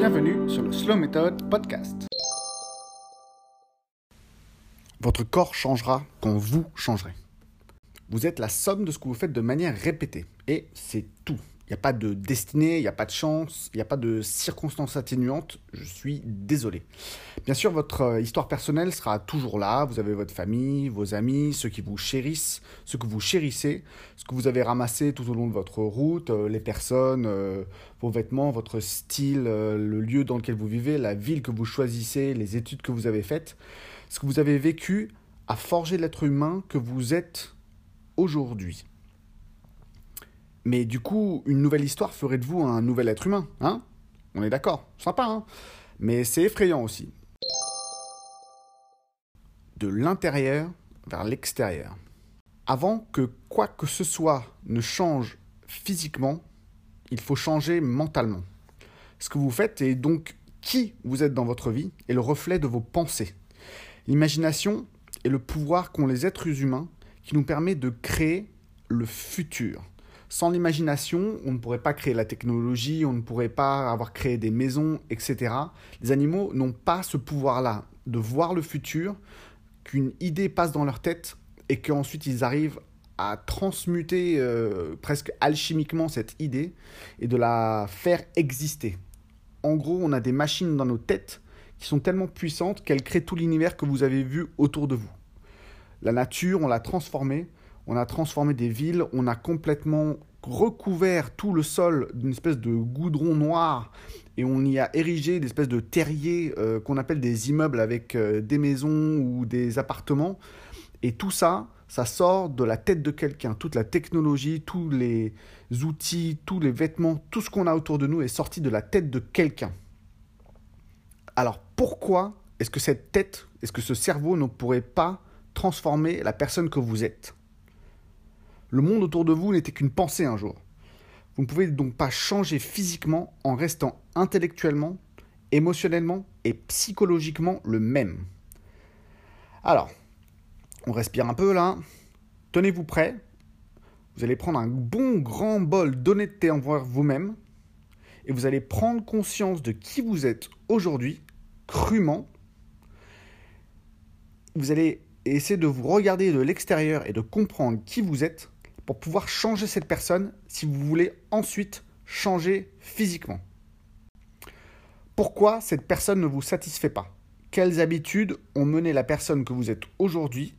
Bienvenue sur le Slow Method Podcast. Votre corps changera quand vous changerez. Vous êtes la somme de ce que vous faites de manière répétée. Et c'est tout. Il n'y a pas de destinée, il n'y a pas de chance, il n'y a pas de circonstances atténuantes. Je suis désolé. Bien sûr, votre euh, histoire personnelle sera toujours là. Vous avez votre famille, vos amis, ceux qui vous chérissent, ceux que vous chérissez, ce que vous avez ramassé tout au long de votre route, euh, les personnes, euh, vos vêtements, votre style, le lieu dans lequel vous vivez, la ville que vous choisissez, les études que vous avez faites. Ce que vous avez vécu a forgé l'être humain que vous êtes aujourd'hui. Mais du coup, une nouvelle histoire ferait de vous un nouvel être humain, hein? On est d'accord, sympa, hein? Mais c'est effrayant aussi. De l'intérieur vers l'extérieur. Avant que quoi que ce soit ne change physiquement, il faut changer mentalement. Ce que vous faites et donc qui vous êtes dans votre vie est le reflet de vos pensées. L'imagination est le pouvoir qu'ont les êtres humains qui nous permet de créer le futur. Sans l'imagination, on ne pourrait pas créer la technologie, on ne pourrait pas avoir créé des maisons, etc. Les animaux n'ont pas ce pouvoir-là de voir le futur, qu'une idée passe dans leur tête et qu'ensuite ils arrivent à transmuter euh, presque alchimiquement cette idée et de la faire exister. En gros, on a des machines dans nos têtes qui sont tellement puissantes qu'elles créent tout l'univers que vous avez vu autour de vous. La nature, on l'a transformée on a transformé des villes, on a complètement recouvert tout le sol d'une espèce de goudron noir et on y a érigé des espèces de terriers euh, qu'on appelle des immeubles avec euh, des maisons ou des appartements. Et tout ça, ça sort de la tête de quelqu'un. Toute la technologie, tous les outils, tous les vêtements, tout ce qu'on a autour de nous est sorti de la tête de quelqu'un. Alors pourquoi est-ce que cette tête, est-ce que ce cerveau ne pourrait pas transformer la personne que vous êtes? Le monde autour de vous n'était qu'une pensée un jour. Vous ne pouvez donc pas changer physiquement en restant intellectuellement, émotionnellement et psychologiquement le même. Alors, on respire un peu là. Tenez-vous prêt. Vous allez prendre un bon grand bol d'honnêteté envers vous-même et vous allez prendre conscience de qui vous êtes aujourd'hui, crûment. Vous allez essayer de vous regarder de l'extérieur et de comprendre qui vous êtes pour pouvoir changer cette personne si vous voulez ensuite changer physiquement. Pourquoi cette personne ne vous satisfait pas? Quelles habitudes ont mené la personne que vous êtes aujourd'hui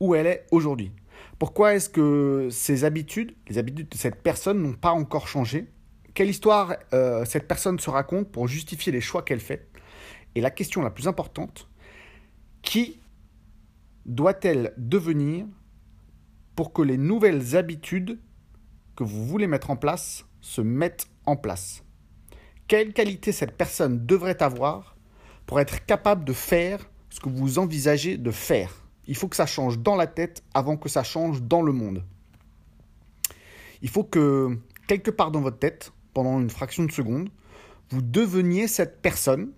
où elle est aujourd'hui? Pourquoi est-ce que ces habitudes, les habitudes de cette personne n'ont pas encore changé? Quelle histoire euh, cette personne se raconte pour justifier les choix qu'elle fait? Et la question la plus importante, qui doit-elle devenir pour que les nouvelles habitudes que vous voulez mettre en place se mettent en place. Quelle qualité cette personne devrait avoir pour être capable de faire ce que vous envisagez de faire? Il faut que ça change dans la tête avant que ça change dans le monde. Il faut que quelque part dans votre tête, pendant une fraction de seconde, vous deveniez cette personne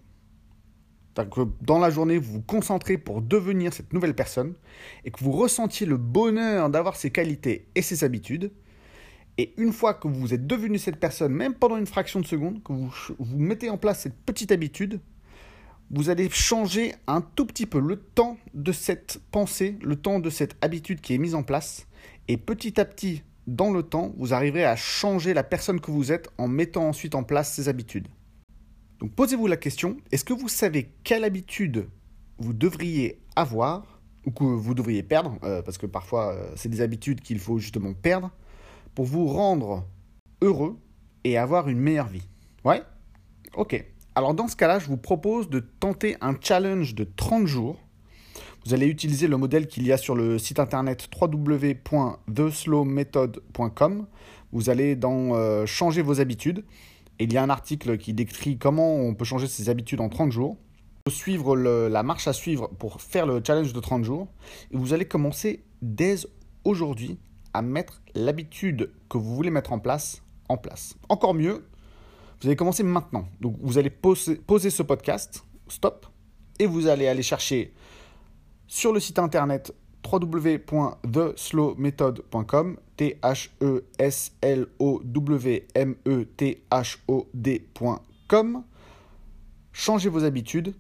que dans la journée, vous vous concentrez pour devenir cette nouvelle personne et que vous ressentiez le bonheur d'avoir ses qualités et ses habitudes. Et une fois que vous êtes devenu cette personne, même pendant une fraction de seconde, que vous, vous mettez en place cette petite habitude, vous allez changer un tout petit peu le temps de cette pensée, le temps de cette habitude qui est mise en place. Et petit à petit, dans le temps, vous arriverez à changer la personne que vous êtes en mettant ensuite en place ces habitudes. Donc posez-vous la question, est-ce que vous savez quelle habitude vous devriez avoir ou que vous devriez perdre, euh, parce que parfois euh, c'est des habitudes qu'il faut justement perdre, pour vous rendre heureux et avoir une meilleure vie? Ouais? Ok. Alors dans ce cas-là, je vous propose de tenter un challenge de 30 jours. Vous allez utiliser le modèle qu'il y a sur le site internet www.theslowmethod.com. Vous allez dans euh, changer vos habitudes il y a un article qui décrit comment on peut changer ses habitudes en 30 jours. Suivre la marche à suivre pour faire le challenge de 30 jours. Et vous allez commencer dès aujourd'hui à mettre l'habitude que vous voulez mettre en place en place. Encore mieux, vous allez commencer maintenant. Donc vous allez poser ce podcast, stop, et vous allez aller chercher sur le site internet www.theslowmethod.com, T-H-E-S-L-O-W-M-E-T-H-O-D.com. changez vos habitudes,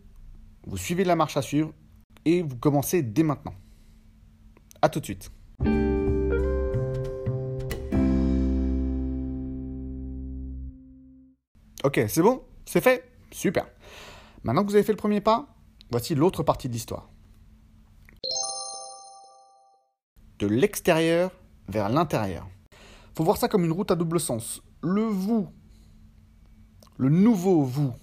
vous suivez la marche à suivre et vous commencez dès maintenant. A tout de suite. Ok, c'est bon C'est fait Super. Maintenant que vous avez fait le premier pas, voici l'autre partie de l'histoire. De l'extérieur vers l'intérieur. Faut voir ça comme une route à double sens. Le vous, le nouveau vous,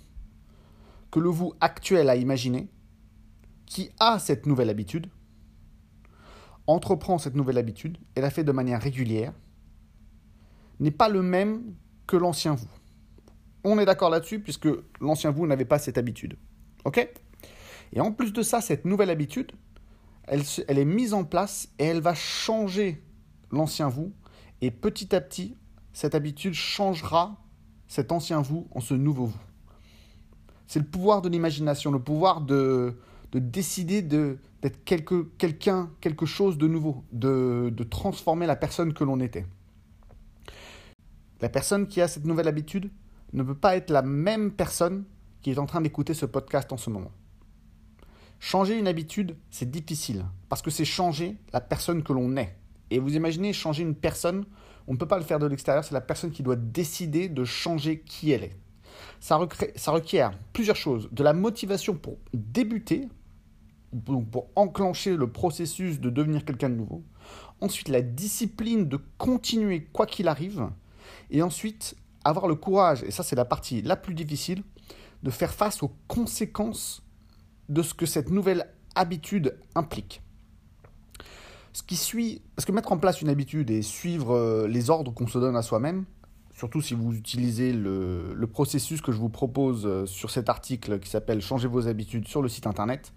que le vous actuel a imaginé, qui a cette nouvelle habitude, entreprend cette nouvelle habitude et la fait de manière régulière, n'est pas le même que l'ancien vous. On est d'accord là-dessus puisque l'ancien vous n'avait pas cette habitude. OK? Et en plus de ça, cette nouvelle habitude, elle, est mise en place et elle va changer l'ancien vous. Et petit à petit, cette habitude changera cet ancien vous en ce nouveau vous. C'est le pouvoir de l'imagination, le pouvoir de, de décider d'être quelque, quelqu'un, quelque chose de nouveau, de transformer la personne que l'on était. La personne qui a cette nouvelle habitude ne peut pas être la même personne qui est en train d'écouter ce podcast en ce moment. Changer une habitude, c'est difficile, parce que c'est changer la personne que l'on est. Et vous imaginez changer une personne, on ne peut pas le faire de l'extérieur, c'est la personne qui doit décider de changer qui elle est. Ça, ça requiert plusieurs choses. De la motivation pour débuter, pour enclencher le processus de devenir quelqu'un de nouveau. Ensuite, la discipline de continuer quoi qu'il arrive. Et ensuite, avoir le courage, et ça c'est la partie la plus difficile, de faire face aux conséquences de ce que cette nouvelle habitude implique. Ce qui suit, parce que mettre en place une habitude et suivre euh, les ordres qu'on se donne à soi-même, surtout si vous utilisez le, le, processus que je vous propose euh, sur cet article qui s'appelle Changer vos habitudes sur le site internet,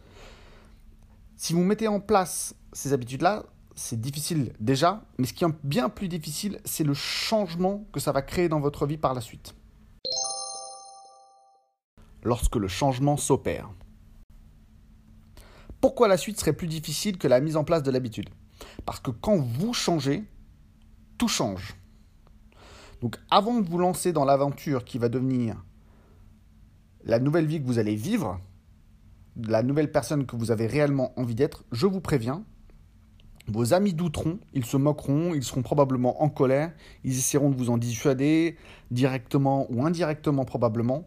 si vous mettez en place ces habitudes-là, c'est difficile déjà, mais ce qui est bien plus difficile, c'est le changement que ça va créer dans votre vie par la suite. Lorsque le changement s'opère. Pourquoi la suite serait plus difficile que la mise en place de l'habitude Parce que quand vous changez, tout change. Donc avant de vous lancer dans l'aventure qui va devenir la nouvelle vie que vous allez vivre, la nouvelle personne que vous avez réellement envie d'être, je vous préviens, vos amis douteront, ils se moqueront, ils seront probablement en colère, ils essaieront de vous en dissuader, directement ou indirectement probablement,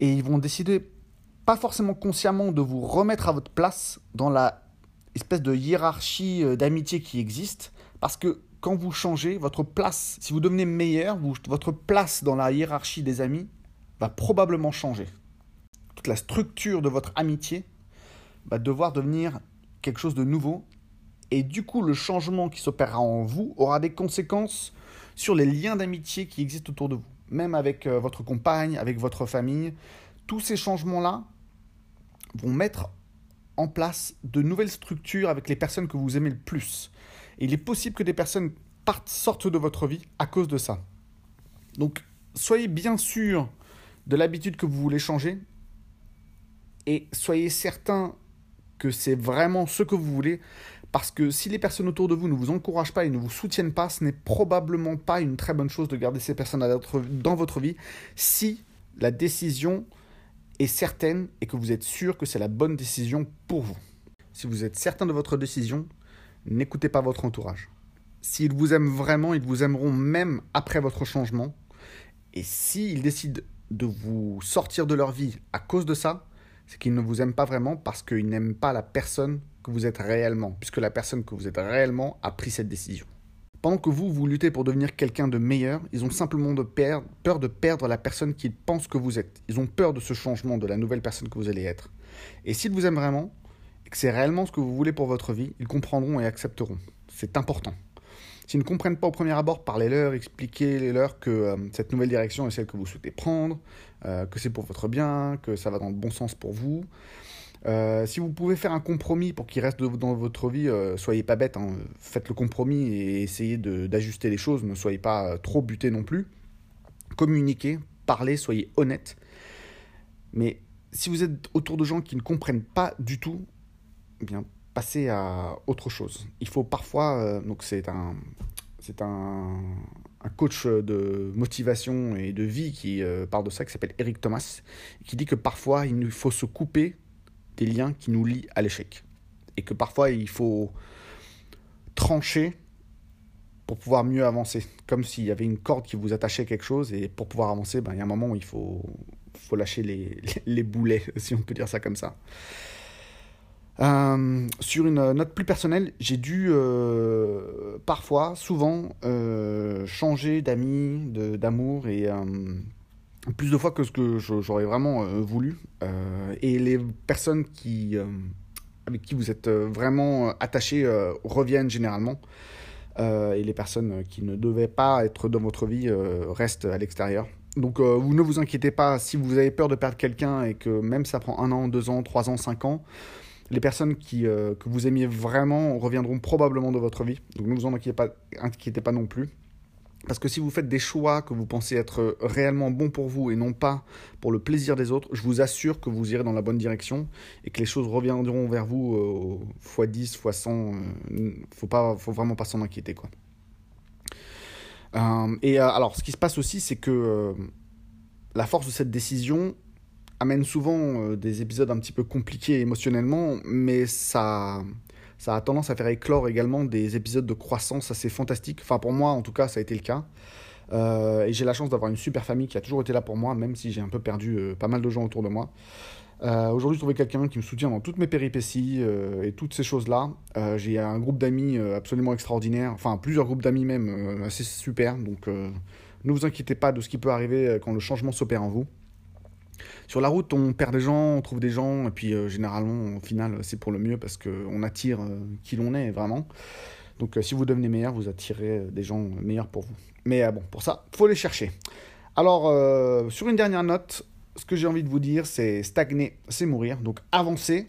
et ils vont décider, pas forcément consciemment, de vous remettre à votre place dans la espèce de hiérarchie euh, d'amitié qui existe, parce que quand vous changez, votre place, si vous devenez meilleur, votre place dans la hiérarchie des amis va probablement changer. Toute la structure de votre amitié va devoir devenir quelque chose de nouveau et du coup, le changement qui s'opérera en vous aura des conséquences sur les liens d'amitié qui existent autour de vous, même avec euh, votre compagne, avec votre famille. Tous ces changements-là vont mettre en place de nouvelles structures avec les personnes que vous aimez le plus. Et il est possible que des personnes partent, sortent de votre vie à cause de ça. Donc, soyez bien sûr de l'habitude que vous voulez changer et soyez certain que c'est vraiment ce que vous voulez parce que si les personnes autour de vous ne vous encouragent pas et ne vous soutiennent pas, ce n'est probablement pas une très bonne chose de garder ces personnes dans votre vie si la décision certaine et que vous êtes sûr que c'est la bonne décision pour vous. Si vous êtes certain de votre décision, n'écoutez pas votre entourage. S'ils vous aiment vraiment, ils vous aimeront même après votre changement. Et s'ils décident de vous sortir de leur vie à cause de ça, c'est qu'ils ne vous aiment pas vraiment parce qu'ils n'aiment pas la personne que vous êtes réellement, puisque la personne que vous êtes réellement a pris cette décision. Pendant que vous, vous luttez pour devenir quelqu'un de meilleur, ils ont simplement peur de perdre la personne qu'ils pensent que vous êtes. Ils ont peur de ce changement, de la nouvelle personne que vous allez être. Et s'ils vous aiment vraiment, et que c'est réellement ce que vous voulez pour votre vie, ils comprendront et accepteront. C'est important. S'ils ne comprennent pas au premier abord, parlez-leur, expliquez-leur que euh, cette nouvelle direction est celle que vous souhaitez prendre, euh, que c'est pour votre bien, que ça va dans le bon sens pour vous. Euh, si vous pouvez faire un compromis pour qu'il reste dans votre vie, euh, soyez pas bête, hein. faites le compromis et essayez d'ajuster les choses, ne soyez pas euh, trop buté non plus. Communiquez, parlez, soyez honnête. Mais si vous êtes autour de gens qui ne comprennent pas du tout, eh bien passez à autre chose. Il faut parfois, donc c'est un, c'est un coach de motivation et de vie qui parle de ça, qui s'appelle Eric Thomas, qui dit que parfois il faut se couper des liens qui nous lient à l'échec. Et que parfois il faut trancher pour pouvoir mieux avancer. Comme s'il y avait une corde qui vous attachait à quelque chose, et pour pouvoir avancer, ben, il y a un moment où il faut, lâcher les, les, boulets, si on peut dire ça comme ça. Euh, sur une note plus personnelle, j'ai dû euh, parfois, souvent, euh, changer d'amis, d'amour, et plus de fois que ce que j'aurais vraiment voulu. et les personnes qui, avec qui vous êtes vraiment attachés reviennent généralement. Euh, et les personnes qui ne devaient pas être dans votre vie euh, restent à l'extérieur. Donc euh, vous ne vous inquiétez pas si vous avez peur de perdre quelqu'un et que même ça prend un an, deux ans, trois ans, cinq ans, les personnes qui, que vous aimiez vraiment reviendront probablement de votre vie. Donc ne vous en inquiétez pas, inquiétez pas non plus. Parce que si vous faites des choix que vous pensez être réellement bons pour vous et non pas pour le plaisir des autres, je vous assure que vous irez dans la bonne direction et que les choses reviendront vers vous x 10, x 100. Il faut, pas, faut vraiment pas s'en inquiéter. Quoi. Euh, et euh, alors, ce qui se passe aussi, c'est que euh, la force de cette décision amène souvent des épisodes un petit peu compliqués émotionnellement, mais ça ça a tendance à faire éclore également des épisodes de croissance assez fantastiques. Enfin, pour moi, en tout cas, ça a été le cas. Euh, et j'ai la chance d'avoir une super famille qui a toujours été là pour moi, même si j'ai un peu perdu euh, pas mal de gens autour de moi. Euh, Aujourd'hui, je trouvais quelqu'un qui me soutient dans toutes mes péripéties euh, et toutes ces choses-là. j'ai un groupe d'amis absolument extraordinaire, enfin plusieurs groupes d'amis même assez super. Donc, ne vous inquiétez pas de ce qui peut arriver quand le changement s'opère en vous. Sur la route, on perd des gens, on trouve des gens, et puis euh, généralement, au final, c'est pour le mieux parce qu'on attire euh, qui l'on est vraiment. Donc euh, si vous devenez meilleur, vous attirez des gens meilleurs pour vous. Mais bon, pour ça, faut les chercher. Alors, sur une dernière note, ce que j'ai envie de vous dire, c'est stagner, c'est mourir. Donc avancez,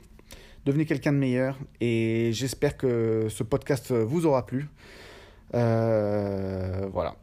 devenez quelqu'un de meilleur, et j'espère que ce podcast vous aura plu. voilà.